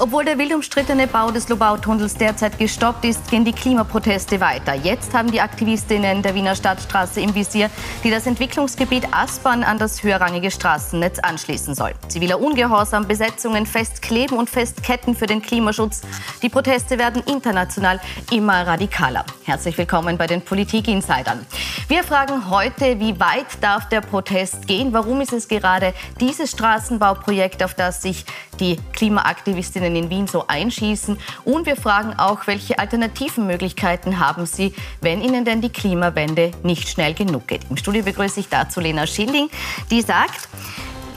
Obwohl der wild umstrittene Bau des Lobau-Tunnels derzeit gestoppt ist, gehen die Klimaproteste weiter. Jetzt haben die Aktivistinnen der Wiener Stadtstraße im Visier, die das Entwicklungsgebiet Aspern an das höherrangige Straßennetz anschließen soll. Ziviler Ungehorsam, Besetzungen festkleben und festketten für den Klimaschutz. Die Proteste werden international immer radikaler. Herzlich willkommen bei den Politik-Insidern. Wir fragen heute, wie weit darf der Protest gehen? Warum ist es gerade dieses Straßenbauprojekt, auf das sich die Klimaaktivistinnen Studierenden in Wien so einschießen. Und wir fragen auch, welche alternativen Möglichkeiten haben Sie, wenn Ihnen denn die Klimawende nicht schnell genug geht. Im Studio begrüße ich dazu Lena Schilling, die sagt,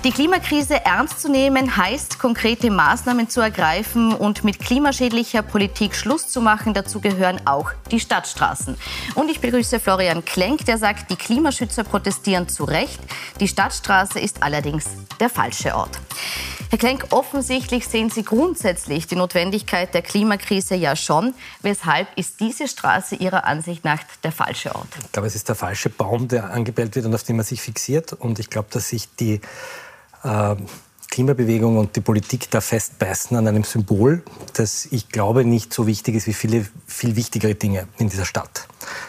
die Klimakrise ernst zu nehmen heißt, konkrete Maßnahmen zu ergreifen und mit klimaschädlicher Politik Schluss zu machen. Dazu gehören auch die Stadtstraßen. Und ich begrüße Florian Klenk, der sagt, die Klimaschützer protestieren zu Recht. Die Stadtstraße ist allerdings der falsche Ort. Herr Klenk, offensichtlich sehen Sie grundsätzlich die Notwendigkeit der Klimakrise ja schon. Weshalb ist diese Straße Ihrer Ansicht nach der falsche Ort? Ich glaube, es ist der falsche Baum, der angebellt wird und auf den man sich fixiert. Und ich glaube, dass sich die äh, Klimabewegung und die Politik da festbeißen an einem Symbol, das ich glaube nicht so wichtig ist wie viele viel wichtigere Dinge in dieser Stadt.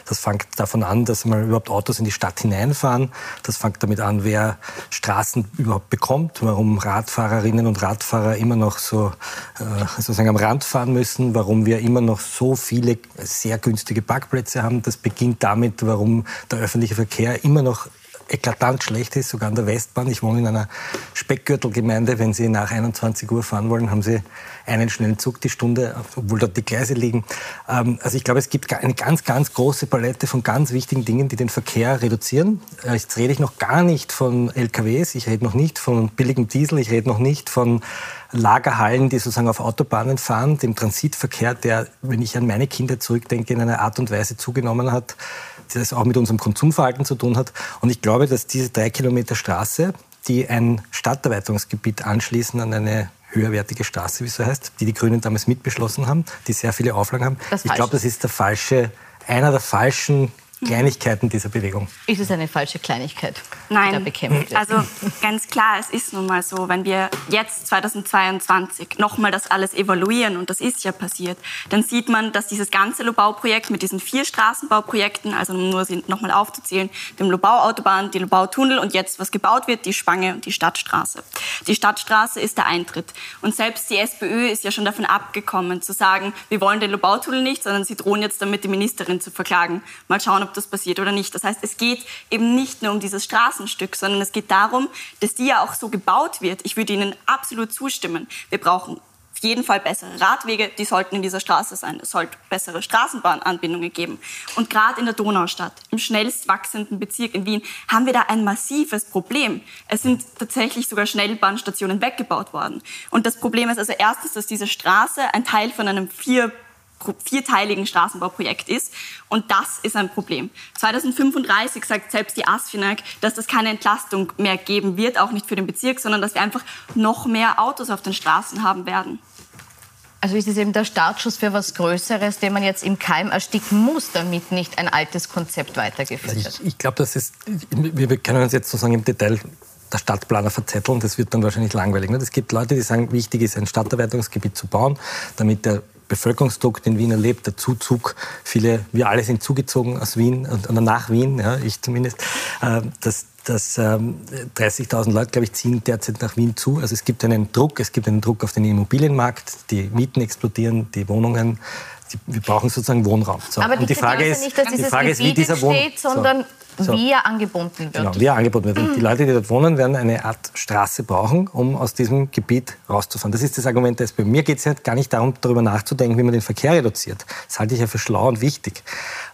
Das fängt davon an, dass mal überhaupt Autos in die Stadt hineinfahren. Das fängt damit an, wer Straßen überhaupt bekommt, warum Radfahrerinnen und Radfahrer immer noch so äh, sozusagen am Rand fahren müssen, warum wir immer noch so viele sehr günstige Parkplätze haben. Das beginnt damit, warum der öffentliche Verkehr immer noch eklatant schlecht ist, sogar an der Westbahn. Ich wohne in einer Speckgürtelgemeinde. Wenn Sie nach 21 Uhr fahren wollen, haben Sie einen schnellen Zug die Stunde, obwohl dort die Gleise liegen. Ähm, also ich glaube, es gibt eine ganz, ganz große Palette von ganz wichtigen Dingen, die den Verkehr reduzieren. Äh, jetzt rede ich noch gar nicht von LKWs, ich rede noch nicht von billigem Diesel, ich rede noch nicht von Lagerhallen, die sozusagen auf Autobahnen fahren, dem Transitverkehr, der, wenn ich an meine Kinder zurückdenke, in einer Art und Weise zugenommen hat, das auch mit unserem Konsumverhalten zu tun hat. Und ich glaube, dass diese drei Kilometer Straße, die ein Stadterweiterungsgebiet anschließen an eine höherwertige Straße, wie es so heißt, die die Grünen damals mitbeschlossen haben, die sehr viele Auflagen haben. Ich glaube, das ist der falsche, einer der falschen Kleinigkeiten dieser Bewegung. Ist es eine falsche Kleinigkeit, Nein. die da bekämpft wird? Also ganz klar, es ist nun mal so, wenn wir jetzt 2022 nochmal das alles evaluieren, und das ist ja passiert, dann sieht man, dass dieses ganze Lobau-Projekt mit diesen vier Straßenbauprojekten, also nur sie nochmal aufzuzählen, dem Lobau-Autobahn, die Lobau-Tunnel und jetzt, was gebaut wird, die Spange und die Stadtstraße. Die Stadtstraße ist der Eintritt. Und selbst die SPÖ ist ja schon davon abgekommen, zu sagen, wir wollen den Lobau-Tunnel nicht, sondern sie drohen jetzt damit, die Ministerin zu verklagen. Mal schauen, ob ob das passiert oder nicht. Das heißt, es geht eben nicht nur um dieses Straßenstück, sondern es geht darum, dass die ja auch so gebaut wird. Ich würde Ihnen absolut zustimmen. Wir brauchen auf jeden Fall bessere Radwege, die sollten in dieser Straße sein. Es sollte bessere Straßenbahnanbindungen geben. Und gerade in der Donaustadt, im schnellst wachsenden Bezirk in Wien, haben wir da ein massives Problem. Es sind tatsächlich sogar Schnellbahnstationen weggebaut worden. Und das Problem ist also erstens, dass diese Straße ein Teil von einem vier vierteiligen Straßenbauprojekt ist. Und das ist ein Problem. 2035 sagt selbst die ASFINAG, dass das keine Entlastung mehr geben wird, auch nicht für den Bezirk, sondern dass wir einfach noch mehr Autos auf den Straßen haben werden. Also ist es eben der Startschuss für was Größeres, den man jetzt im Keim ersticken muss, damit nicht ein altes Konzept weitergeführt wird? Also ich, ich glaube, das ist, wir können uns jetzt sozusagen im Detail der Stadtplaner verzetteln, das wird dann wahrscheinlich langweilig. Es gibt Leute, die sagen, wichtig ist, ein Stadterweiterungsgebiet zu bauen, damit der Bevölkerungsdruck, den Wien erlebt, der Zuzug, viele, wir alle sind zugezogen aus Wien oder nach Wien, ja, ich zumindest, äh, dass, dass ähm, 30.000 Leute, glaube ich, ziehen derzeit nach Wien zu. Also es gibt einen Druck, es gibt einen Druck auf den Immobilienmarkt, die Mieten explodieren, die Wohnungen, die, wir brauchen sozusagen Wohnraum. So. Aber die, die Frage ist, nicht, dass die Frage ist, wie dieser Wohn steht, sondern so. So. wie er angebunden wird. Genau, wie er angebunden wird. Und die Leute, die dort wohnen, werden eine Art Straße brauchen, um aus diesem Gebiet rauszufahren. Das ist das Argument der SPÖ. Mir geht es ja gar nicht darum, darüber nachzudenken, wie man den Verkehr reduziert. Das halte ich ja für schlau und wichtig.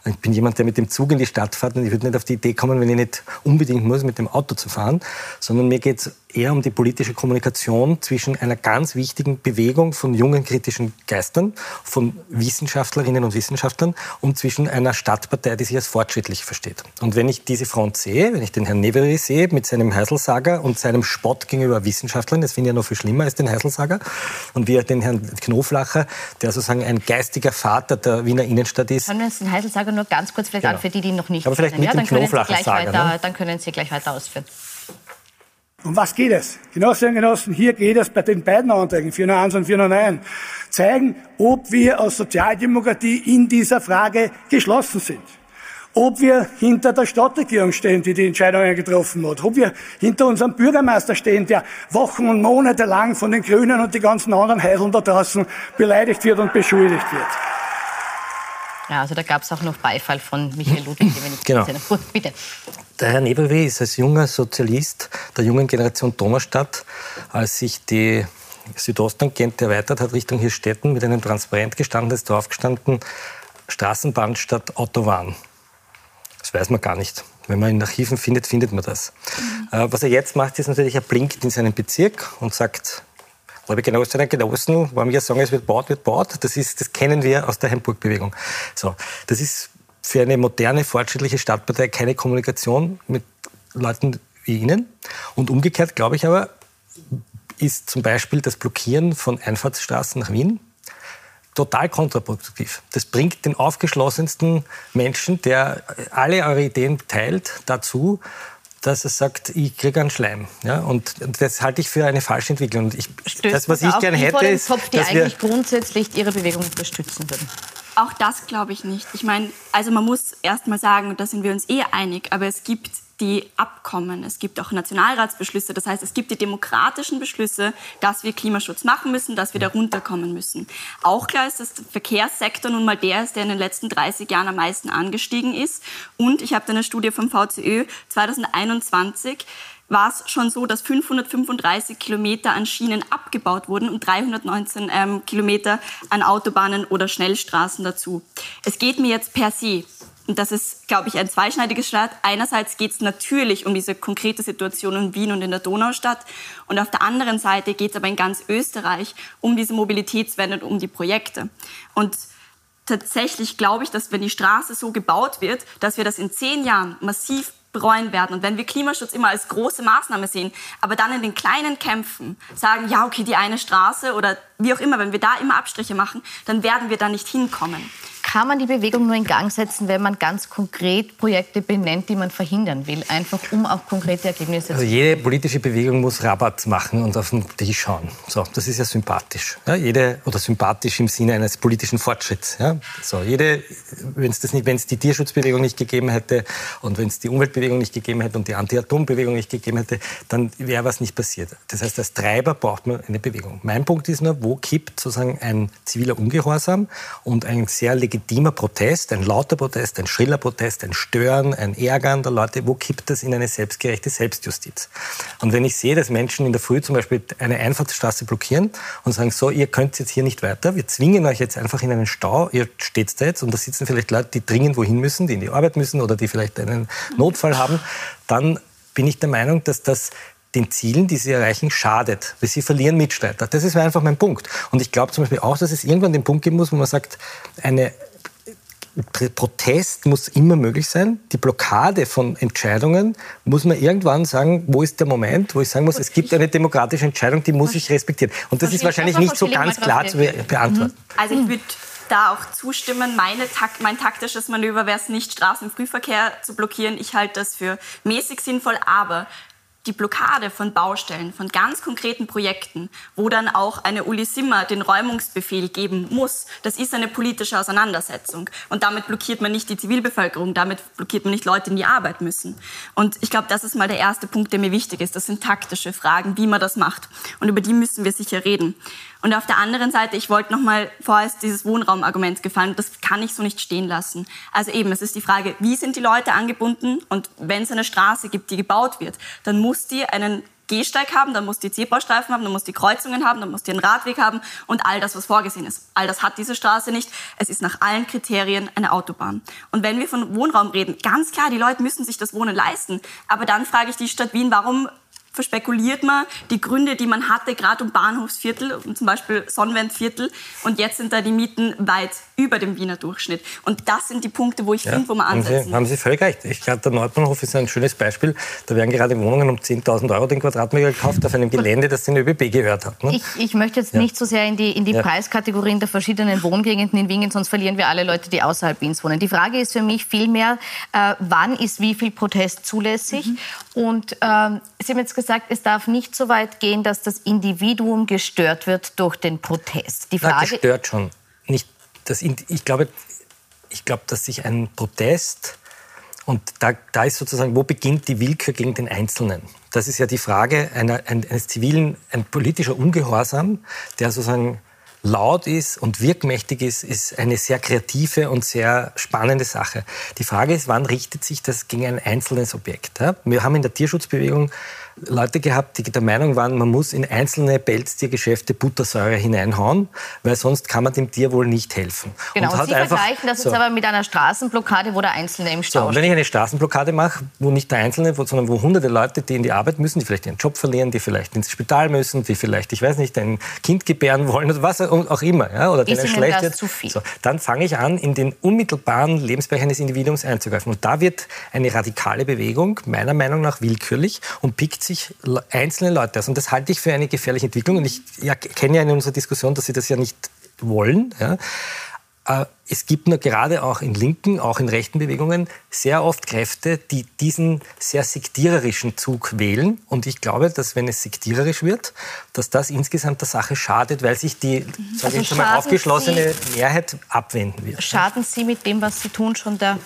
Ich bin jemand, der mit dem Zug in die Stadt fährt und ich würde nicht auf die Idee kommen, wenn ich nicht unbedingt muss, mit dem Auto zu fahren, sondern mir geht es eher um die politische Kommunikation zwischen einer ganz wichtigen Bewegung von jungen kritischen Geistern, von Wissenschaftlerinnen und Wissenschaftlern und zwischen einer Stadtpartei, die sich als fortschrittlich versteht. Und wenn ich diese Front sehe, wenn ich den Herrn Neveri sehe mit seinem Heiselsager und seinem Spott gegenüber Wissenschaftlern, das finde ich ja noch viel schlimmer als den Heiselsager, und wie den Herrn Knoflacher, der sozusagen ein geistiger Vater der Wiener Innenstadt ist. Können wir uns den Heiselsager nur ganz kurz vielleicht genau. an, für die, die noch nicht Aber vielleicht kennen, mit ja, dem Knoflacher sagen, ne? Dann können Sie gleich weiter ausführen. Um was geht es? Genossinnen und Genossen, hier geht es bei den beiden Anträgen, 401 und 409, zeigen, ob wir als Sozialdemokratie in dieser Frage geschlossen sind. Ob wir hinter der Stadtregierung stehen, die die Entscheidungen getroffen hat. Ob wir hinter unserem Bürgermeister stehen, der Wochen und Monate lang von den Grünen und die ganzen anderen Heideln da draußen beleidigt wird und beschuldigt wird. Ja, also da gab es auch noch Beifall von Michael Ludwig. Wenn ich genau. Bitte. Der Herr Nebelweh ist als junger Sozialist der jungen Generation Donaustadt, als sich die Südosttangente erweitert hat Richtung Hirstetten, mit einem Transparent gestanden, ist drauf gestanden, Straßenbahn statt Autobahn. Das weiß man gar nicht. Wenn man in Archiven findet, findet man das. Mhm. Äh, was er jetzt macht, ist natürlich, er blinkt in seinen Bezirk und sagt, liebe Genossinnen und Genossen, wenn wir sagen, es wird baut, wird baut, das, ist, das kennen wir aus der Hamburg-Bewegung. So, das ist für eine moderne, fortschrittliche Stadtpartei keine Kommunikation mit Leuten wie Ihnen. Und umgekehrt, glaube ich aber, ist zum Beispiel das Blockieren von Einfahrtsstraßen nach Wien total kontraproduktiv. Das bringt den aufgeschlossensten Menschen, der alle eure Ideen teilt, dazu, dass er sagt, ich kriege einen Schleim. Ja? Und das halte ich für eine falsche Entwicklung. Und ich, das, was ich gerne hätte, ist, Kopf, die dass eigentlich wir grundsätzlich Ihre Bewegung unterstützen würden. Auch das glaube ich nicht. Ich meine, also man muss erst mal sagen, und da sind wir uns eh einig, aber es gibt die Abkommen, es gibt auch Nationalratsbeschlüsse. Das heißt, es gibt die demokratischen Beschlüsse, dass wir Klimaschutz machen müssen, dass wir da runterkommen müssen. Auch klar ist, dass der Verkehrssektor nun mal der ist, der in den letzten 30 Jahren am meisten angestiegen ist. Und ich habe da eine Studie vom VCÖ 2021 war es schon so, dass 535 Kilometer an Schienen abgebaut wurden und 319 ähm, Kilometer an Autobahnen oder Schnellstraßen dazu. Es geht mir jetzt per se und das ist, glaube ich, ein zweischneidiges Schwert. Einerseits geht es natürlich um diese konkrete Situation in Wien und in der Donaustadt. Und auf der anderen Seite geht es aber in ganz Österreich um diese Mobilitätswende und um die Projekte. Und tatsächlich glaube ich, dass wenn die Straße so gebaut wird, dass wir das in zehn Jahren massiv bereuen werden. Und wenn wir Klimaschutz immer als große Maßnahme sehen, aber dann in den kleinen Kämpfen sagen, ja, okay, die eine Straße oder wie auch immer, wenn wir da immer Abstriche machen, dann werden wir da nicht hinkommen kann man die Bewegung nur in Gang setzen, wenn man ganz konkret Projekte benennt, die man verhindern will, einfach um auch konkrete Ergebnisse zu Also jede politische Bewegung muss Rabatt machen und auf den Tisch schauen. So, das ist ja sympathisch. Ja, jede, oder sympathisch im Sinne eines politischen Fortschritts. Ja, so, jede, wenn es wenn es die Tierschutzbewegung nicht gegeben hätte und wenn es die Umweltbewegung nicht gegeben hätte und die Anti-Atom-Bewegung nicht gegeben hätte, dann wäre was nicht passiert. Das heißt, als Treiber braucht man eine Bewegung. Mein Punkt ist nur, wo kippt sozusagen ein ziviler Ungehorsam und ein sehr legitimer legitimer Protest, ein lauter Protest, ein schriller Protest, ein Stören, ein Ärgern der Leute, wo kippt das in eine selbstgerechte Selbstjustiz? Und wenn ich sehe, dass Menschen in der Früh zum Beispiel eine Einfahrtsstraße blockieren und sagen, so, ihr könnt jetzt hier nicht weiter, wir zwingen euch jetzt einfach in einen Stau, ihr steht da jetzt und da sitzen vielleicht Leute, die dringend wohin müssen, die in die Arbeit müssen oder die vielleicht einen Notfall haben, dann bin ich der Meinung, dass das den Zielen, die sie erreichen, schadet, weil sie verlieren Mitstreiter. Das ist einfach mein Punkt. Und ich glaube zum Beispiel auch, dass es irgendwann den Punkt geben muss, wo man sagt, eine Protest muss immer möglich sein. Die Blockade von Entscheidungen muss man irgendwann sagen, wo ist der Moment, wo ich sagen muss, es gibt eine demokratische Entscheidung, die muss ich respektieren. Und das ist wahrscheinlich nicht so ganz klar zu beantworten. Mhm. Also ich würde da auch zustimmen. Meine, mein taktisches Manöver wäre es nicht, Straßenfrühverkehr zu blockieren. Ich halte das für mäßig sinnvoll, aber die Blockade von Baustellen, von ganz konkreten Projekten, wo dann auch eine Uli Simmer den Räumungsbefehl geben muss, das ist eine politische Auseinandersetzung. Und damit blockiert man nicht die Zivilbevölkerung, damit blockiert man nicht Leute, die in die Arbeit müssen. Und ich glaube, das ist mal der erste Punkt, der mir wichtig ist. Das sind taktische Fragen, wie man das macht. Und über die müssen wir sicher reden. Und auf der anderen Seite, ich wollte noch mal, vorher ist dieses Wohnraumargument gefallen, das kann ich so nicht stehen lassen. Also eben, es ist die Frage, wie sind die Leute angebunden? Und wenn es eine Straße gibt, die gebaut wird, dann muss die einen Gehsteig haben, dann muss die Zebrastreifen haben, dann muss die Kreuzungen haben, dann muss die einen Radweg haben und all das, was vorgesehen ist. All das hat diese Straße nicht. Es ist nach allen Kriterien eine Autobahn. Und wenn wir von Wohnraum reden, ganz klar, die Leute müssen sich das Wohnen leisten. Aber dann frage ich die Stadt Wien, warum verspekuliert man die Gründe, die man hatte, gerade um Bahnhofsviertel, zum Beispiel Sonnenwendviertel. Und jetzt sind da die Mieten weit über dem Wiener Durchschnitt. Und das sind die Punkte, wo ich ja, finde, wo man ansetzen haben Sie, haben Sie völlig recht. Ich glaube, der Nordbahnhof ist ein schönes Beispiel. Da werden gerade Wohnungen um 10.000 Euro den Quadratmeter gekauft auf einem Gelände, das den ÖBB gehört hat. Ne? Ich, ich, möchte jetzt ja. nicht so sehr in die, in die ja. Preiskategorien der verschiedenen Wohngegenden in Wien, sonst verlieren wir alle Leute, die außerhalb Wiens wohnen. Die Frage ist für mich vielmehr, äh, wann ist wie viel Protest zulässig? Mhm. Und äh, Sie haben jetzt gesagt, es darf nicht so weit gehen, dass das Individuum gestört wird durch den Protest. Die Frage Na, gestört schon. Nicht das, ich glaube, ich glaube, dass sich ein Protest und da, da ist sozusagen, wo beginnt die Willkür gegen den Einzelnen? Das ist ja die Frage einer, eines zivilen, ein politischer Ungehorsam, der sozusagen laut ist und wirkmächtig ist, ist eine sehr kreative und sehr spannende Sache. Die Frage ist, wann richtet sich das gegen ein einzelnes Objekt? Wir haben in der Tierschutzbewegung Leute gehabt, die der Meinung waren, man muss in einzelne Pelztiergeschäfte Buttersäure hineinhauen, weil sonst kann man dem Tier wohl nicht helfen. Genau, und, und Sie einfach, vergleichen das so. jetzt aber mit einer Straßenblockade, wo der Einzelne im Stau so, Wenn ich eine Straßenblockade mache, wo nicht der Einzelne, sondern wo hunderte Leute, die in die Arbeit müssen, die vielleicht ihren Job verlieren, die vielleicht ins Spital müssen, die vielleicht, ich weiß nicht, ein Kind gebären wollen oder was auch immer, ja, oder denen schlecht wird, so, dann fange ich an, in den unmittelbaren Lebensbereich eines Individuums einzugreifen. Und da wird eine radikale Bewegung meiner Meinung nach willkürlich und pickt sich einzelne Leute aus. Und das halte ich für eine gefährliche Entwicklung. Und ich ja, kenne ja in unserer Diskussion, dass Sie das ja nicht wollen. Ja. Äh, es gibt nur gerade auch in linken, auch in rechten Bewegungen sehr oft Kräfte, die diesen sehr sektiererischen Zug wählen. Und ich glaube, dass wenn es sektiererisch wird, dass das insgesamt der Sache schadet, weil sich die mhm. also ich mal, aufgeschlossene Sie, Mehrheit abwenden wird. Schaden Sie mit dem, was Sie tun, schon der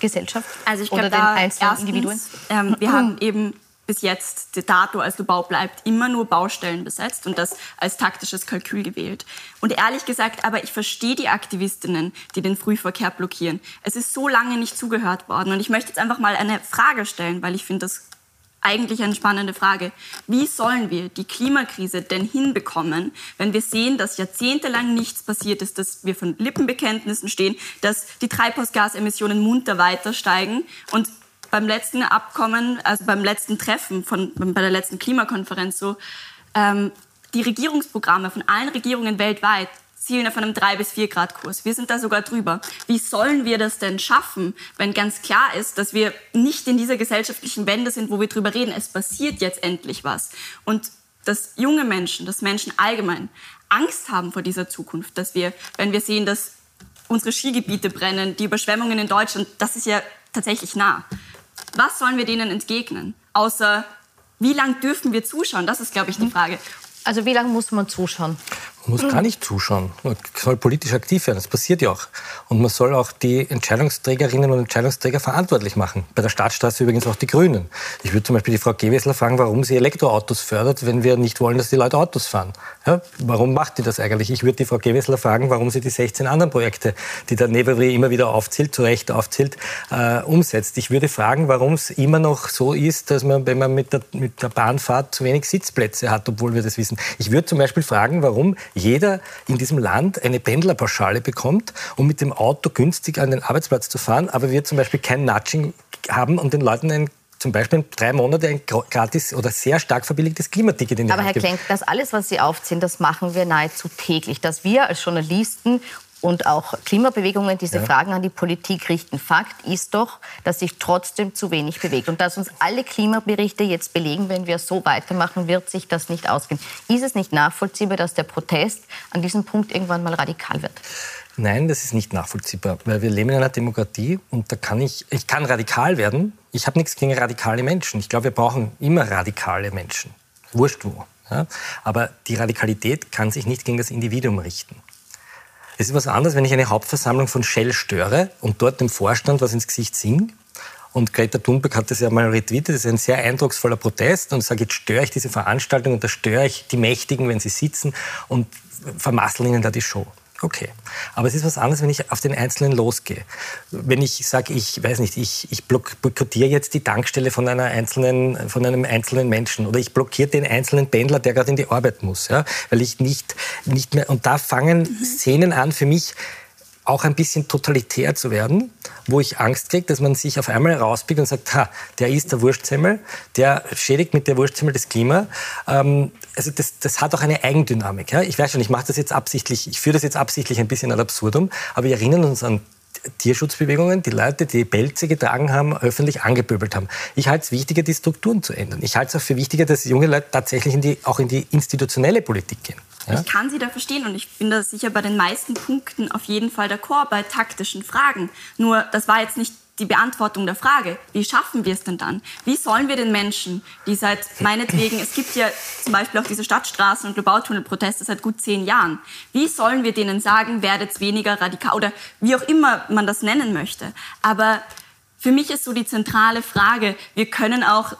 Gesellschaft also ich oder glaub, den einzelnen erstens, Individuen? Ähm, wir haben eben bis jetzt dato als Bau bleibt, immer nur Baustellen besetzt und das als taktisches Kalkül gewählt. Und ehrlich gesagt, aber ich verstehe die Aktivistinnen, die den Frühverkehr blockieren. Es ist so lange nicht zugehört worden und ich möchte jetzt einfach mal eine Frage stellen, weil ich finde das eigentlich eine spannende Frage. Wie sollen wir die Klimakrise denn hinbekommen, wenn wir sehen, dass jahrzehntelang nichts passiert ist, dass wir von Lippenbekenntnissen stehen, dass die Treibhausgasemissionen munter weiter steigen und beim letzten Abkommen, also beim letzten Treffen von, bei der letzten Klimakonferenz so, ähm, die Regierungsprogramme von allen Regierungen weltweit zielen auf einem 3 bis 4 Grad Kurs. Wir sind da sogar drüber. Wie sollen wir das denn schaffen, wenn ganz klar ist, dass wir nicht in dieser gesellschaftlichen Wende sind, wo wir drüber reden, es passiert jetzt endlich was. Und dass junge Menschen, dass Menschen allgemein Angst haben vor dieser Zukunft, dass wir, wenn wir sehen, dass unsere Skigebiete brennen, die Überschwemmungen in Deutschland, das ist ja tatsächlich nah. Was sollen wir denen entgegnen? Außer, wie lange dürfen wir zuschauen? Das ist, glaube ich, die Frage. Also wie lange muss man zuschauen? Man muss gar nicht zuschauen. Man soll politisch aktiv werden. Das passiert ja auch. Und man soll auch die Entscheidungsträgerinnen und Entscheidungsträger verantwortlich machen. Bei der Staatsstraße übrigens auch die Grünen. Ich würde zum Beispiel die Frau Gewessler fragen, warum sie Elektroautos fördert, wenn wir nicht wollen, dass die Leute Autos fahren. Ja, warum macht die das eigentlich? Ich würde die Frau Gewessler fragen, warum sie die 16 anderen Projekte, die der Neveri immer wieder aufzählt, zu Recht aufzählt, äh, umsetzt. Ich würde fragen, warum es immer noch so ist, dass man, wenn man mit der, mit der Bahn fährt, zu wenig Sitzplätze hat, obwohl wir das wissen. Ich würde zum Beispiel fragen, warum jeder in diesem Land eine Pendlerpauschale bekommt, um mit dem Auto günstig an den Arbeitsplatz zu fahren, aber wir zum Beispiel kein Nudging haben und den Leuten ein zum Beispiel drei Monate ein gratis oder sehr stark verbilligtes Klimaticket in die Aber Hand Herr Klenk, das alles, was Sie aufziehen, das machen wir nahezu täglich. Dass wir als Journalisten und auch Klimabewegungen diese ja. Fragen an die Politik richten. Fakt ist doch, dass sich trotzdem zu wenig bewegt. Und dass uns alle Klimaberichte jetzt belegen, wenn wir so weitermachen, wird sich das nicht ausgehen. Ist es nicht nachvollziehbar, dass der Protest an diesem Punkt irgendwann mal radikal wird? Nein, das ist nicht nachvollziehbar, weil wir leben in einer Demokratie und da kann ich, ich kann radikal werden. Ich habe nichts gegen radikale Menschen. Ich glaube, wir brauchen immer radikale Menschen. Wurscht wo. Ja? Aber die Radikalität kann sich nicht gegen das Individuum richten. Es ist was anderes, wenn ich eine Hauptversammlung von Shell störe und dort dem Vorstand was ins Gesicht singe. Und Greta Thunberg hat das ja mal retweetet. Das ist ein sehr eindrucksvoller Protest. Und sage, jetzt störe ich diese Veranstaltung und da störe ich die Mächtigen, wenn sie sitzen und vermasseln ihnen da die Show. Okay. Aber es ist was anderes, wenn ich auf den Einzelnen losgehe. Wenn ich sage, ich weiß nicht, ich, ich boykottiere jetzt die Tankstelle von, einer einzelnen, von einem einzelnen Menschen oder ich blockiere den einzelnen Pendler, der gerade in die Arbeit muss, ja, weil ich nicht, nicht mehr, und da fangen Szenen an für mich, auch ein bisschen totalitär zu werden, wo ich Angst kriege, dass man sich auf einmal rauspickt und sagt, ha, der ist der Wurstsemmel, der schädigt mit der Wurstsemmel das Klima. Ähm, also das, das hat auch eine Eigendynamik. Ja? Ich weiß schon, ich mache das jetzt absichtlich, ich führe das jetzt absichtlich ein bisschen ad absurdum, aber wir erinnern uns an Tierschutzbewegungen, die Leute, die Pelze getragen haben, öffentlich angepöbelt haben. Ich halte es wichtiger, die Strukturen zu ändern. Ich halte es auch für wichtiger, dass junge Leute tatsächlich in die, auch in die institutionelle Politik gehen. Ja? Ich kann Sie da verstehen und ich bin da sicher bei den meisten Punkten auf jeden Fall d'accord bei taktischen Fragen. Nur das war jetzt nicht die Beantwortung der Frage, wie schaffen wir es denn dann? Wie sollen wir den Menschen, die seit meinetwegen, es gibt ja zum Beispiel auch diese Stadtstraßen- und Globautunnelproteste seit gut zehn Jahren, wie sollen wir denen sagen, werdet weniger radikal oder wie auch immer man das nennen möchte. Aber für mich ist so die zentrale Frage, wir können auch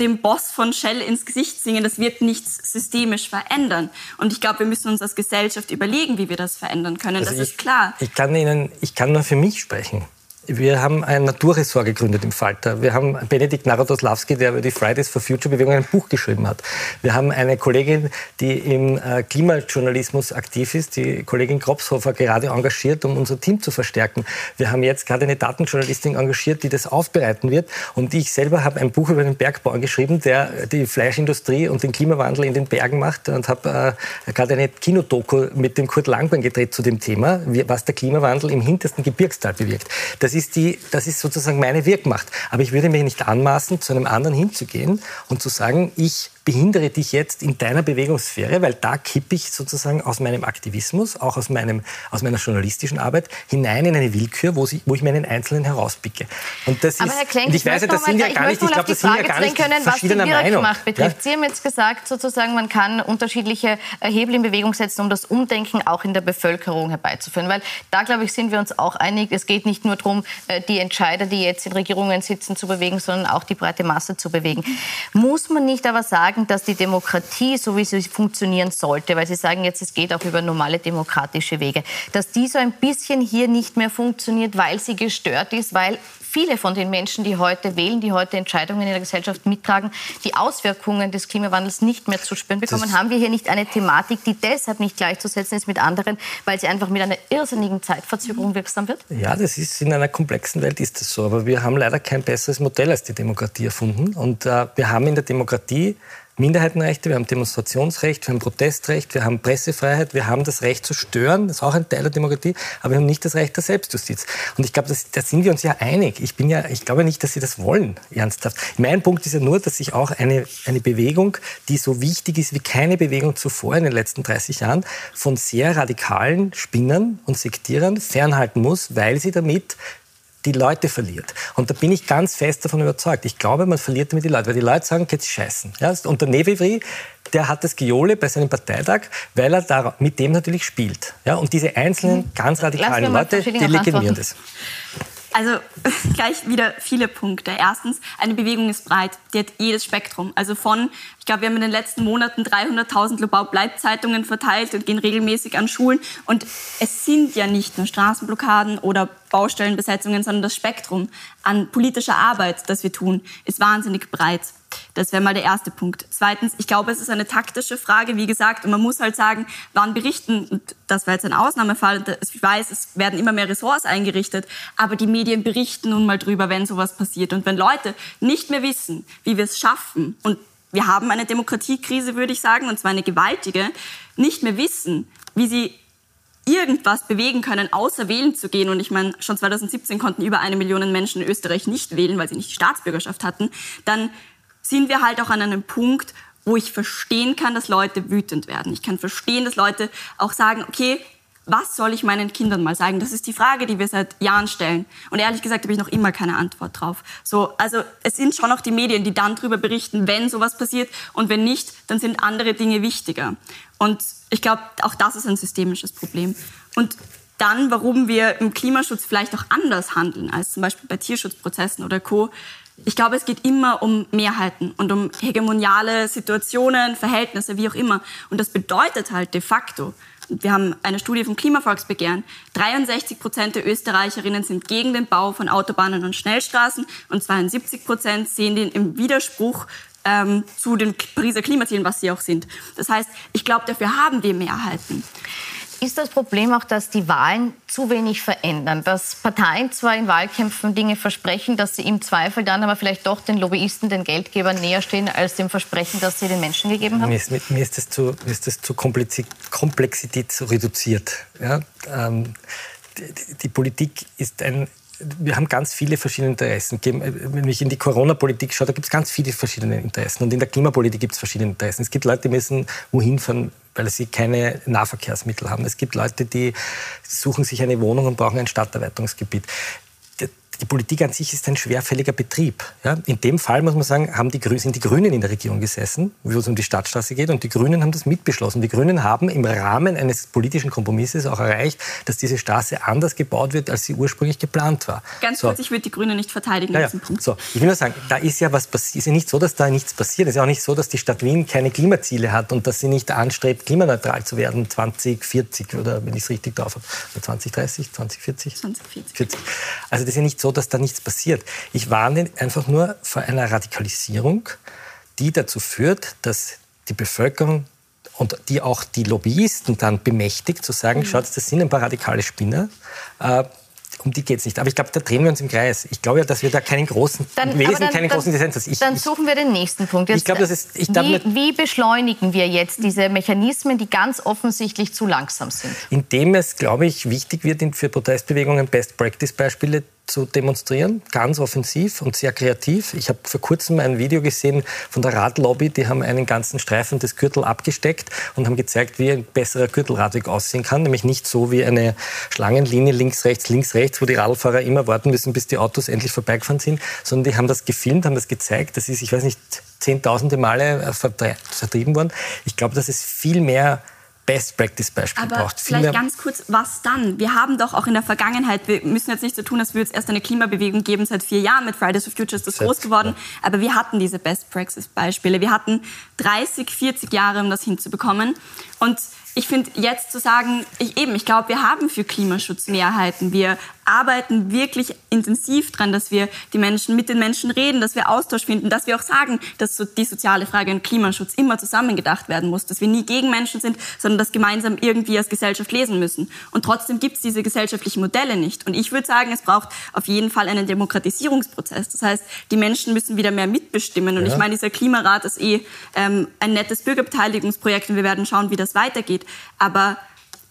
dem Boss von Shell ins Gesicht singen, das wird nichts systemisch verändern. Und ich glaube, wir müssen uns als Gesellschaft überlegen, wie wir das verändern können. Also das ich, ist klar. Ich kann Ihnen, ich kann nur für mich sprechen. Wir haben ein Naturressort gegründet im Falter. Wir haben Benedikt Narodoslawski, der über die Fridays for Future Bewegung ein Buch geschrieben hat. Wir haben eine Kollegin, die im äh, Klimajournalismus aktiv ist, die Kollegin Kropshofer, gerade engagiert, um unser Team zu verstärken. Wir haben jetzt gerade eine Datenjournalistin engagiert, die das aufbereiten wird. Und ich selber habe ein Buch über den Bergbau geschrieben, der die Fleischindustrie und den Klimawandel in den Bergen macht. Und habe äh, gerade eine Kinodoku mit dem Kurt Langbein gedreht zu dem Thema, was der Klimawandel im hintersten Gebirgstal bewirkt. Das das ist, die, das ist sozusagen meine Wirkmacht. Aber ich würde mir nicht anmaßen, zu einem anderen hinzugehen und zu sagen, ich behindere dich jetzt in deiner Bewegungssphäre, weil da kippe ich sozusagen aus meinem Aktivismus, auch aus, meinem, aus meiner journalistischen Arbeit hinein in eine Willkür, wo, sie, wo ich meinen Einzelnen herauspicke. Und das Aber ist, Herr Klenk, ich, weiß, das sind ja gar nicht, ich glaube, das sind ja gar nicht können, verschiedener was die Wirkmacht betrifft. Ja? Sie haben jetzt gesagt, sozusagen, man kann unterschiedliche Hebel in Bewegung setzen, um das Umdenken auch in der Bevölkerung herbeizuführen. Weil da, glaube ich, sind wir uns auch einig, es geht nicht nur darum, äh, die Entscheider, die jetzt in Regierungen sitzen, zu bewegen, sondern auch die breite Masse zu bewegen. Muss man nicht aber sagen, sagen, dass die Demokratie, so wie sie funktionieren sollte, weil Sie sagen jetzt, es geht auch über normale demokratische Wege, dass die so ein bisschen hier nicht mehr funktioniert, weil sie gestört ist, weil viele von den Menschen, die heute wählen, die heute Entscheidungen in der Gesellschaft mittragen, die Auswirkungen des Klimawandels nicht mehr zu spüren bekommen, das haben wir hier nicht eine Thematik, die deshalb nicht gleichzusetzen ist mit anderen, weil sie einfach mit einer irrsinnigen Zeitverzögerung wirksam wird? Ja, das ist in einer komplexen Welt ist das so, aber wir haben leider kein besseres Modell als die Demokratie erfunden und äh, wir haben in der Demokratie Minderheitenrechte, wir haben Demonstrationsrecht, wir haben Protestrecht, wir haben Pressefreiheit, wir haben das Recht zu stören, das ist auch ein Teil der Demokratie, aber wir haben nicht das Recht der Selbstjustiz. Und ich glaube, da sind wir uns ja einig. Ich, bin ja, ich glaube nicht, dass Sie das wollen, ernsthaft. Mein Punkt ist ja nur, dass sich auch eine, eine Bewegung, die so wichtig ist wie keine Bewegung zuvor in den letzten 30 Jahren, von sehr radikalen Spinnern und Sektierern fernhalten muss, weil sie damit die Leute verliert. Und da bin ich ganz fest davon überzeugt. Ich glaube, man verliert damit die Leute, weil die Leute sagen, jetzt scheißen. Ja? Und der Nevevri, der hat das Geole bei seinem Parteitag, weil er da mit dem natürlich spielt. Ja? Und diese einzelnen ganz radikalen Leute, die legitimieren das. Also gleich wieder viele Punkte. Erstens, eine Bewegung ist breit, die hat jedes Spektrum. Also von, ich glaube, wir haben in den letzten Monaten 300.000 Lobau-Bleibzeitungen verteilt und gehen regelmäßig an Schulen. Und es sind ja nicht nur Straßenblockaden oder Baustellenbesetzungen, sondern das Spektrum an politischer Arbeit, das wir tun, ist wahnsinnig breit. Das wäre mal der erste Punkt. Zweitens, ich glaube, es ist eine taktische Frage, wie gesagt, und man muss halt sagen, wann berichten, und das war jetzt ein Ausnahmefall, ich weiß, es werden immer mehr Ressorts eingerichtet, aber die Medien berichten nun mal drüber, wenn sowas passiert. Und wenn Leute nicht mehr wissen, wie wir es schaffen, und wir haben eine Demokratiekrise, würde ich sagen, und zwar eine gewaltige, nicht mehr wissen, wie sie irgendwas bewegen können, außer wählen zu gehen. Und ich meine, schon 2017 konnten über eine Million Menschen in Österreich nicht wählen, weil sie nicht die Staatsbürgerschaft hatten. Dann sind wir halt auch an einem Punkt, wo ich verstehen kann, dass Leute wütend werden. Ich kann verstehen, dass Leute auch sagen, okay, was soll ich meinen Kindern mal sagen? Das ist die Frage, die wir seit Jahren stellen. Und ehrlich gesagt habe ich noch immer keine Antwort drauf. So, also es sind schon auch die Medien, die dann darüber berichten, wenn sowas passiert. Und wenn nicht, dann sind andere Dinge wichtiger. Und ich glaube, auch das ist ein systemisches Problem. Und dann, warum wir im Klimaschutz vielleicht auch anders handeln als zum Beispiel bei Tierschutzprozessen oder Co ich glaube, es geht immer um Mehrheiten und um hegemoniale Situationen, Verhältnisse, wie auch immer. Und das bedeutet halt de facto, wir haben eine Studie vom Klimavolksbegehren, 63 Prozent der Österreicherinnen sind gegen den Bau von Autobahnen und Schnellstraßen und 72 Prozent sehen den im Widerspruch ähm, zu den Pariser Klimazielen, was sie auch sind. Das heißt, ich glaube, dafür haben wir Mehrheiten. Ist das Problem auch, dass die Wahlen zu wenig verändern? Dass Parteien zwar in Wahlkämpfen Dinge versprechen, dass sie im Zweifel dann aber vielleicht doch den Lobbyisten, den Geldgebern näher stehen als dem Versprechen, das sie den Menschen gegeben haben? Mir ist, mir ist das zu, mir ist das zu Komplexität reduziert. Ja? Ähm, die, die Politik ist ein wir haben ganz viele verschiedene Interessen. Wenn ich in die Corona-Politik schaue, da gibt es ganz viele verschiedene Interessen. Und in der Klimapolitik gibt es verschiedene Interessen. Es gibt Leute, die müssen wohin fahren, weil sie keine Nahverkehrsmittel haben. Es gibt Leute, die suchen sich eine Wohnung und brauchen ein Stadterweiterungsgebiet. Die Politik an sich ist ein schwerfälliger Betrieb. Ja? In dem Fall muss man sagen, haben die, sind die Grünen in der Regierung gesessen, wo es um die Stadtstraße geht, und die Grünen haben das mitbeschlossen. Die Grünen haben im Rahmen eines politischen Kompromisses auch erreicht, dass diese Straße anders gebaut wird, als sie ursprünglich geplant war. Ganz so. kurz, ich würde die Grünen nicht verteidigen. Ja, Punkt. So, ich will nur sagen, da ist ja was passiert. Es ist ja nicht so, dass da nichts passiert. Es ist ja auch nicht so, dass die Stadt Wien keine Klimaziele hat und dass sie nicht anstrebt, klimaneutral zu werden 2040 oder wenn ich es richtig drauf habe, 2030, 2040? 2040. 40. Also das ist ja nicht so, dass da nichts passiert. Ich warne einfach nur vor einer Radikalisierung, die dazu führt, dass die Bevölkerung und die auch die Lobbyisten dann bemächtigt, zu sagen, mhm. schaut, das sind ein paar radikale Spinner. Äh, um die geht es nicht. Aber ich glaube, da drehen wir uns im Kreis. Ich glaube ja, dass wir da keinen großen dann, Wesen, dann, keinen dann, großen Dissens haben. dann suchen wir den nächsten Punkt. Jetzt, ich glaube, das ist, ich wie, wie beschleunigen wir jetzt diese Mechanismen, die ganz offensichtlich zu langsam sind? Indem es, glaube ich, wichtig wird, für Protestbewegungen Best-Practice-Beispiele zu demonstrieren, ganz offensiv und sehr kreativ. Ich habe vor kurzem ein Video gesehen von der Radlobby, die haben einen ganzen Streifen des Gürtel abgesteckt und haben gezeigt, wie ein besserer Gürtelradweg aussehen kann, nämlich nicht so wie eine Schlangenlinie links, rechts, links, rechts, wo die Radfahrer immer warten müssen, bis die Autos endlich vorbeigefahren sind, sondern die haben das gefilmt, haben das gezeigt. Das ist, ich weiß nicht, zehntausende Male vertrieben worden. Ich glaube, dass es viel mehr Best-Practice-Beispiel braucht. vielleicht ganz kurz, was dann? Wir haben doch auch in der Vergangenheit, wir müssen jetzt nicht so tun, dass wir jetzt erst eine Klimabewegung geben, seit vier Jahren mit Fridays for Future ist das Seit, groß geworden, ja. aber wir hatten diese Best-Practice-Beispiele. Wir hatten 30, 40 Jahre, um das hinzubekommen und ich finde jetzt zu sagen, ich eben, ich glaube, wir haben für Klimaschutz Mehrheiten. Wir arbeiten wirklich intensiv dran, dass wir die Menschen mit den Menschen reden, dass wir Austausch finden, dass wir auch sagen, dass so die soziale Frage und Klimaschutz immer zusammengedacht werden muss, dass wir nie gegen Menschen sind, sondern das gemeinsam irgendwie als Gesellschaft lesen müssen. Und trotzdem gibt es diese gesellschaftlichen Modelle nicht. Und ich würde sagen, es braucht auf jeden Fall einen Demokratisierungsprozess. Das heißt, die Menschen müssen wieder mehr mitbestimmen. Und ja. ich meine, dieser Klimarat ist eh ähm, ein nettes Bürgerbeteiligungsprojekt und wir werden schauen, wie das weitergeht. Aber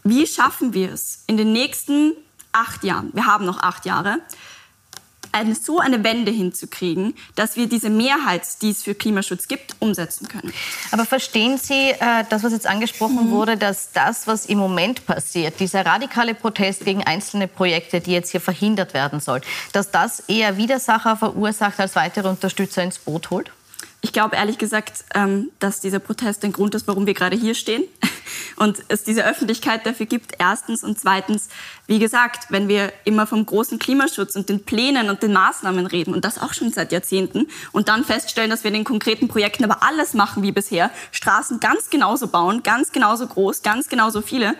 wie schaffen wir es in den nächsten acht Jahren, wir haben noch acht Jahre, eine, so eine Wende hinzukriegen, dass wir diese Mehrheit, die es für Klimaschutz gibt, umsetzen können. Aber verstehen Sie äh, das, was jetzt angesprochen mhm. wurde, dass das, was im Moment passiert, dieser radikale Protest gegen einzelne Projekte, die jetzt hier verhindert werden sollen, dass das eher Widersacher verursacht, als weitere Unterstützer ins Boot holt? Ich glaube ehrlich gesagt, ähm, dass dieser Protest ein Grund ist, warum wir gerade hier stehen und es diese Öffentlichkeit dafür gibt. Erstens und zweitens, wie gesagt, wenn wir immer vom großen Klimaschutz und den Plänen und den Maßnahmen reden und das auch schon seit Jahrzehnten und dann feststellen, dass wir in den konkreten Projekten aber alles machen wie bisher, Straßen ganz genauso bauen, ganz genauso groß, ganz genauso viele,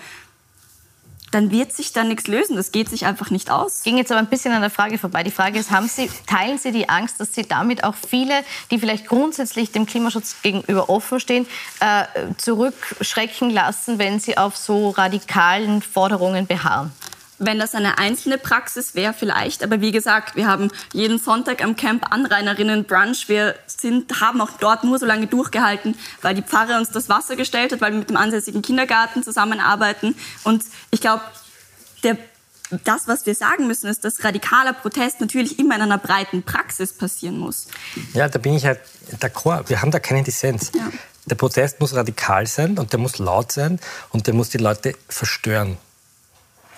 dann wird sich da nichts lösen. Das geht sich einfach nicht aus. Ging jetzt aber ein bisschen an der Frage vorbei. Die Frage ist, haben Sie, teilen Sie die Angst, dass Sie damit auch viele, die vielleicht grundsätzlich dem Klimaschutz gegenüber offen stehen, äh, zurückschrecken lassen, wenn sie auf so radikalen Forderungen beharren? Wenn das eine einzelne Praxis wäre, vielleicht. Aber wie gesagt, wir haben jeden Sonntag am Camp Anrainerinnen Brunch. Wir sind, haben auch dort nur so lange durchgehalten, weil die Pfarre uns das Wasser gestellt hat, weil wir mit dem ansässigen Kindergarten zusammenarbeiten. Und ich glaube, der das, was wir sagen müssen, ist, dass radikaler Protest natürlich immer in einer breiten Praxis passieren muss. Ja, da bin ich halt d'accord. Wir haben da keinen Dissens. Ja. Der Protest muss radikal sein und der muss laut sein und der muss die Leute verstören.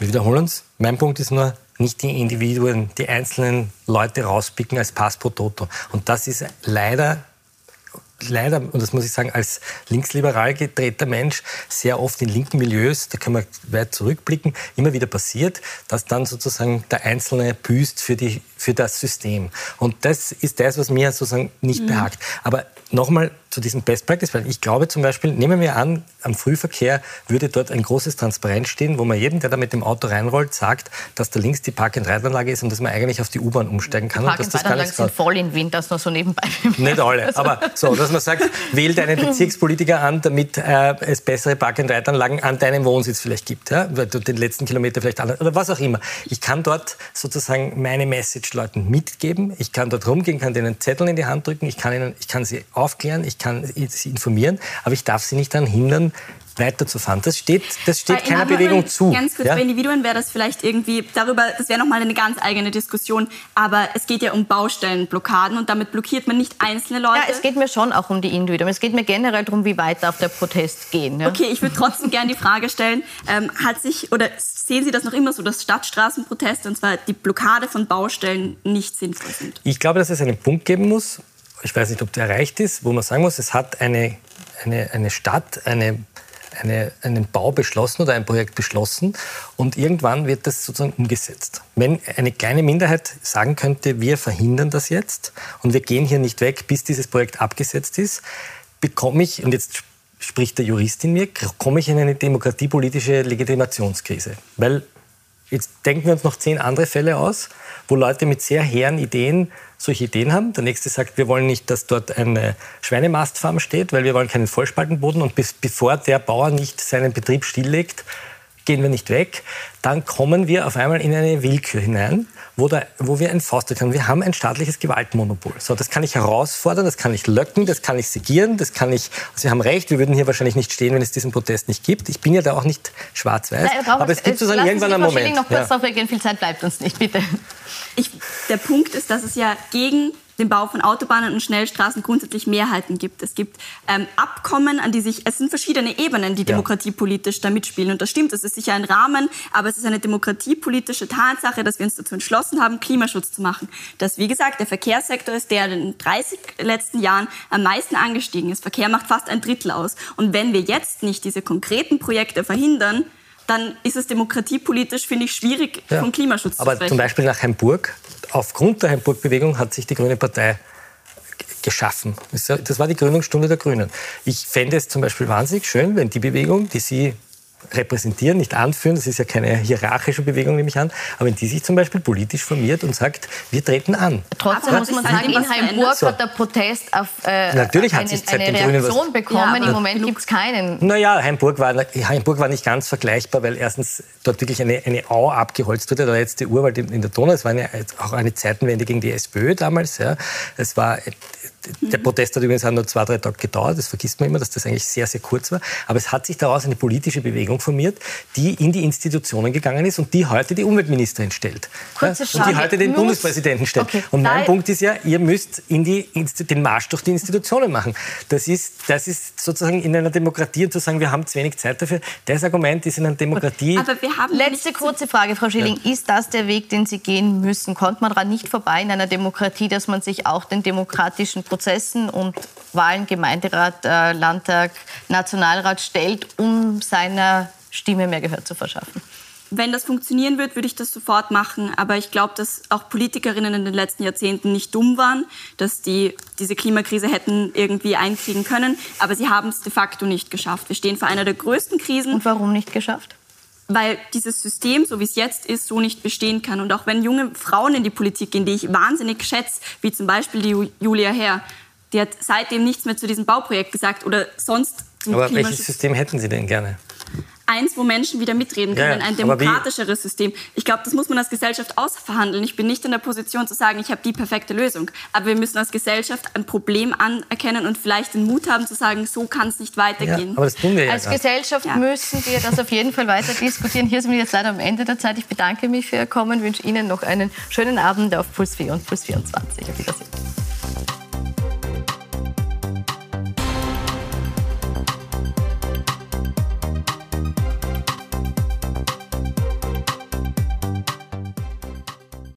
Wir wiederholen uns. Mein Punkt ist nur, nicht die Individuen, die einzelnen Leute rauspicken als Pass pro Toto. Und das ist leider leider, und das muss ich sagen, als linksliberal gedrehter Mensch sehr oft in linken Milieus, da können wir weit zurückblicken, immer wieder passiert, dass dann sozusagen der Einzelne büßt für, die, für das System. Und das ist das, was mir sozusagen nicht mhm. behagt. Aber nochmal zu diesem Best Practice, weil ich glaube zum Beispiel, nehmen wir an, am Frühverkehr würde dort ein großes Transparent stehen, wo man jedem, der da mit dem Auto reinrollt, sagt, dass da links die Park-and-Ride-Anlage ist und dass man eigentlich auf die U-Bahn umsteigen kann. Park-and-Ride-Anlagen sind voll in Wien, das nur so nebenbei. Nicht alle, aber so, dass man sagt, wählt einen Bezirkspolitiker an, damit äh, es bessere Park-and-Ride-Anlagen an deinem Wohnsitz vielleicht gibt, ja? weil du den letzten Kilometer vielleicht an, oder was auch immer. Ich kann dort sozusagen meine Message Leuten mitgeben, ich kann dort rumgehen, kann denen Zettel in die Hand drücken, ich kann, ihnen, ich kann sie aufklären, ich kann sie informieren, aber ich darf sie nicht daran hindern, weiterzufahren. Das steht, das steht keiner Bewegung zu. Ganz kurz, ja? bei Individuen wäre das vielleicht irgendwie darüber, das wäre nochmal eine ganz eigene Diskussion, aber es geht ja um Baustellenblockaden und damit blockiert man nicht einzelne Leute. Ja, es geht mir schon auch um die Individuen. Es geht mir generell darum, wie weit darf der Protest gehen. Ja? Okay, ich würde trotzdem gerne die Frage stellen, ähm, hat sich, oder sehen Sie das noch immer so, dass Stadtstraßenproteste, und zwar die Blockade von Baustellen, nicht sinnvoll sind? Ich glaube, dass es einen Punkt geben muss, ich weiß nicht, ob der erreicht ist, wo man sagen muss, es hat eine, eine, eine Stadt, eine eine, einen Bau beschlossen oder ein Projekt beschlossen und irgendwann wird das sozusagen umgesetzt. Wenn eine kleine Minderheit sagen könnte, wir verhindern das jetzt und wir gehen hier nicht weg, bis dieses Projekt abgesetzt ist, bekomme ich, und jetzt spricht der Jurist in mir, komme ich in eine demokratiepolitische Legitimationskrise. Weil jetzt denken wir uns noch zehn andere Fälle aus, wo Leute mit sehr hehren Ideen solche Ideen haben. Der nächste sagt, wir wollen nicht, dass dort eine Schweinemastfarm steht, weil wir wollen keinen Vollspaltenboden. Und bis, bevor der Bauer nicht seinen Betrieb stilllegt, gehen wir nicht weg. Dann kommen wir auf einmal in eine Willkür hinein, wo, da, wo wir ein Faustrecht haben. Wir haben ein staatliches Gewaltmonopol. So, das kann ich herausfordern, das kann ich löcken, das kann ich segieren, das kann ich. Sie haben recht, wir würden hier wahrscheinlich nicht stehen, wenn es diesen Protest nicht gibt. Ich bin ja da auch nicht schwarz-weiß. Aber es gibt sozusagen irgendwann einen Moment. noch kurz ja. darauf reagieren. Viel Zeit bleibt uns nicht, bitte. Ich, der Punkt ist, dass es ja gegen den Bau von Autobahnen und Schnellstraßen grundsätzlich Mehrheiten gibt. Es gibt ähm, Abkommen, an die sich, es sind verschiedene Ebenen, die demokratiepolitisch da mitspielen. Und das stimmt, es ist sicher ein Rahmen, aber es ist eine demokratiepolitische Tatsache, dass wir uns dazu entschlossen haben, Klimaschutz zu machen. Dass, wie gesagt, der Verkehrssektor ist der, der in den 30 letzten Jahren am meisten angestiegen ist. Verkehr macht fast ein Drittel aus. Und wenn wir jetzt nicht diese konkreten Projekte verhindern, dann ist es demokratiepolitisch, finde ich, schwierig, ja. vom Klimaschutz Aber zu sprechen. Aber zum Beispiel nach Hamburg, aufgrund der Hamburg-Bewegung hat sich die Grüne Partei geschaffen. Das war die Gründungsstunde der Grünen. Ich fände es zum Beispiel wahnsinnig schön, wenn die Bewegung, die Sie repräsentieren, nicht anführen, das ist ja keine hierarchische Bewegung, nehme ich an, aber wenn die sich zum Beispiel politisch formiert und sagt, wir treten an. Trotzdem muss man sagen, in Heimburg so. hat der Protest auf äh, Natürlich eine, eine Reaktion was, bekommen. Ja, Im Moment gibt es keinen. Naja, Heimburg war, Heimburg war nicht ganz vergleichbar, weil erstens dort wirklich eine, eine Au abgeholzt wurde, der letzte Urwald in der Donau. Es war eine, auch eine Zeitenwende gegen die SPÖ damals. Ja. Es war der Protest hat übrigens auch nur zwei, drei Tage gedauert. Das vergisst man immer, dass das eigentlich sehr, sehr kurz war. Aber es hat sich daraus eine politische Bewegung formiert, die in die Institutionen gegangen ist und die heute die Umweltministerin stellt. Kurze Frage. Und die heute den Muss Bundespräsidenten stellt. Okay. Und mein Punkt ist ja, ihr müsst in die, den Marsch durch die Institutionen machen. Das ist, das ist sozusagen in einer Demokratie und zu sagen, wir haben zu wenig Zeit dafür. Das Argument ist in einer Demokratie. Aber wir haben Letzte kurze Frage, Frau Schilling. Ja. Ist das der Weg, den Sie gehen müssen? Kommt man daran nicht vorbei in einer Demokratie, dass man sich auch den demokratischen Prozessen und Wahlen, Gemeinderat, äh, Landtag, Nationalrat stellt, um seiner Stimme mehr Gehör zu verschaffen. Wenn das funktionieren wird, würde ich das sofort machen. Aber ich glaube, dass auch Politikerinnen in den letzten Jahrzehnten nicht dumm waren, dass die diese Klimakrise hätten irgendwie einkriegen können. Aber sie haben es de facto nicht geschafft. Wir stehen vor einer der größten Krisen. Und warum nicht geschafft? Weil dieses System, so wie es jetzt ist, so nicht bestehen kann. Und auch wenn junge Frauen in die Politik gehen, die ich wahnsinnig schätze, wie zum Beispiel die Julia Herr, die hat seitdem nichts mehr zu diesem Bauprojekt gesagt oder sonst Aber welches System hätten Sie denn gerne? Eins, wo Menschen wieder mitreden können, ja, ein demokratischeres System. Ich glaube, das muss man als Gesellschaft ausverhandeln. Ich bin nicht in der Position zu sagen, ich habe die perfekte Lösung. Aber wir müssen als Gesellschaft ein Problem anerkennen und vielleicht den Mut haben zu sagen, so kann es nicht weitergehen. Ja, aber das tun wir ja als Gesellschaft ja. müssen wir das auf jeden Fall weiter diskutieren. Hier sind wir jetzt leider am Ende der Zeit. Ich bedanke mich für Ihr Kommen, wünsche Ihnen noch einen schönen Abend auf Puls 4 und Puls 24. Auf Wiedersehen.